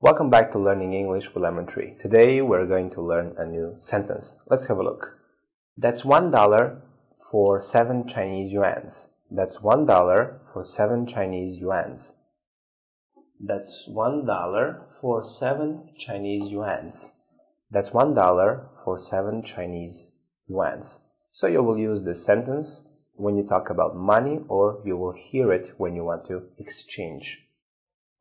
Welcome back to Learning English with Lemon Tree. Today we're going to learn a new sentence. Let's have a look. That's one dollar for seven Chinese yuans. That's one dollar for seven Chinese yuans. That's one dollar for seven Chinese yuans. That's one dollar for seven Chinese yuans. So you will use this sentence when you talk about money or you will hear it when you want to exchange.